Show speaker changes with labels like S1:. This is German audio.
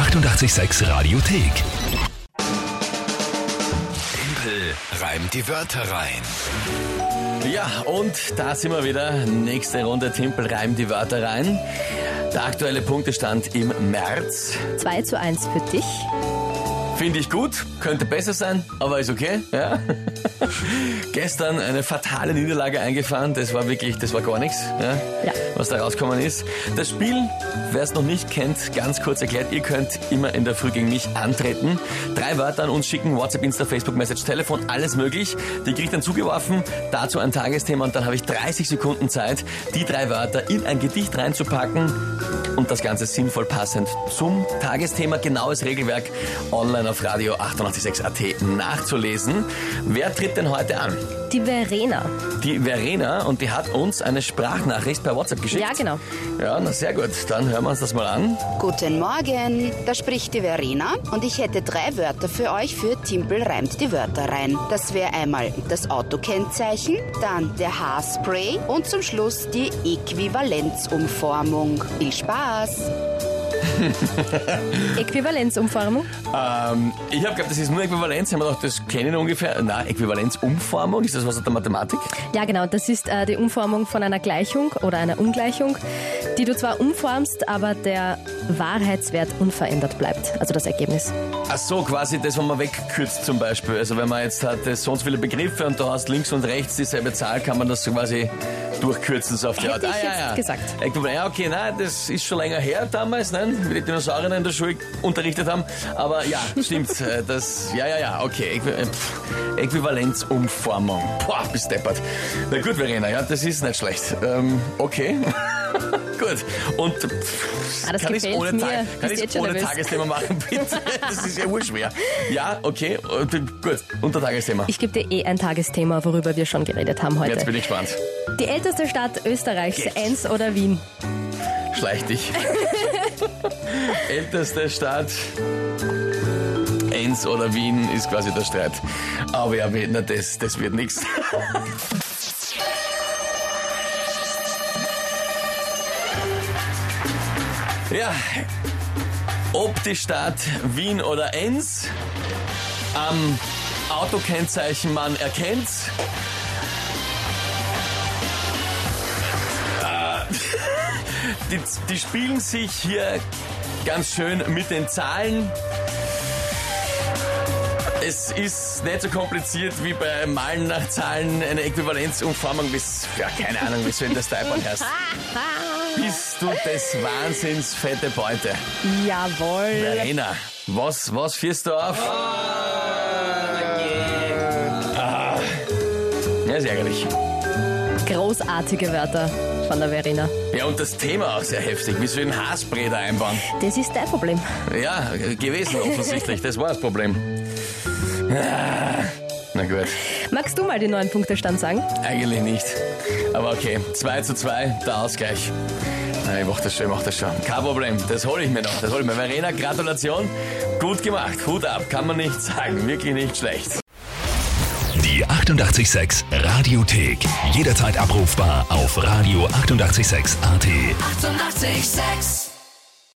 S1: 886 Radiothek. Tempel reimt die Wörter rein.
S2: Ja, und da sind wir wieder. Nächste Runde Timpel reimt die Wörter rein. Der aktuelle Punktestand im März.
S3: 2 zu 1 für dich.
S2: Finde ich gut, könnte besser sein, aber ist okay. Ja. Gestern eine fatale Niederlage eingefahren, das war wirklich, das war gar nichts, ja,
S3: Ja.
S2: was da rausgekommen ist. Das Spiel, wer es noch nicht kennt, ganz kurz erklärt, ihr könnt immer in der Früh gegen mich antreten. Drei Wörter an uns schicken, WhatsApp, Insta, Facebook, Message, Telefon, alles möglich. Die kriegt dann zugeworfen, dazu ein Tagesthema und dann habe ich 30 Sekunden Zeit, die drei Wörter in ein Gedicht reinzupacken und das Ganze sinnvoll passend zum Tagesthema. Genaues Regelwerk online auf Radio 886 AT nachzulesen. Wer tritt denn heute an?
S3: Die Verena.
S2: Die Verena und die hat uns eine Sprachnachricht per WhatsApp geschickt.
S3: Ja, genau.
S2: Ja, na sehr gut. Dann hören wir uns das mal an.
S4: Guten Morgen, da spricht die Verena und ich hätte drei Wörter für euch für Timpel reimt die Wörter rein. Das wäre einmal das Autokennzeichen, dann der Haarspray und zum Schluss die Äquivalenzumformung. Viel Spaß!
S3: Äquivalenzumformung.
S2: Ähm, ich habe geglaubt, das ist nur Äquivalenz. Haben wir gedacht, das kennen ungefähr. Na, Äquivalenzumformung, ist das was aus der Mathematik?
S3: Ja, genau. Das ist äh, die Umformung von einer Gleichung oder einer Ungleichung, die du zwar umformst, aber der Wahrheitswert unverändert bleibt. Also das Ergebnis.
S2: Ach so, quasi das, was man wegkürzt zum Beispiel. Also wenn man jetzt hat so und so viele Begriffe und du hast links und rechts dieselbe Zahl, kann man das so quasi durchkürzen so auf die
S3: Hätte
S2: Art.
S3: ich jetzt gesagt.
S2: Äquivalent- Ja, okay, nein, das ist schon länger her damals, nein, wie die Dinosaurier in der Schule unterrichtet haben. Aber ja, stimmt. äh, das, ja, ja, ja, okay. Äh, Äquivalenzumformung. Boah, bist deppert. Na gut, Verena, ja, das ist nicht schlecht. Ähm, okay. gut. Und pff,
S3: Ah, das
S2: kann ich
S3: gefällt
S2: ohne. Tag, kann ich's
S3: jetzt
S2: ohne. Tagesthema machen, bitte? Das ist ja urschwer. Ja, okay, und, gut. Unter Tagesthema.
S3: Ich gebe dir eh ein Tagesthema, worüber wir schon geredet haben
S2: Jetzt
S3: heute.
S2: bin ich gespannt.
S3: Die älteste Stadt Österreichs. Enns oder Wien?
S2: Schleich dich. Älteste Stadt. Enns oder Wien ist quasi der Streit. Aber ja, das, das wird nichts. Ja, ob die Stadt Wien oder Enns am Autokennzeichen man erkennt's. Die, die spielen sich hier ganz schön mit den Zahlen. Es ist nicht so kompliziert wie bei Malen nach Zahlen eine Äquivalenzumformung bis, ja, keine Ahnung, so in der Steipern heißt. Bist du des Wahnsinns fette Beute?
S3: Jawohl.
S2: Verena, was, was führst du auf? Ah, ja, ist ärgerlich.
S3: Großartige Wörter von der Verena.
S2: Ja, und das Thema auch sehr heftig. Wie soll ich ein Haarspray da einbauen?
S3: Das ist dein Problem.
S2: Ja, gewesen offensichtlich. Das war das Problem. Ah, Na gut,
S3: Magst du mal den neuen Punktestand sagen?
S2: eigentlich nicht. Aber okay, 2 zu 2, der Ausgleich. Na, ich mach das schon, ich mach das schon. Kein Problem, das hole ich mir noch. Das hole ich mir. Verena, Gratulation. Gut gemacht. Hut ab, kann man nicht sagen. Wirklich nicht schlecht.
S1: Die 886 Radiothek. Jederzeit abrufbar auf radio886.at. 886!
S5: 886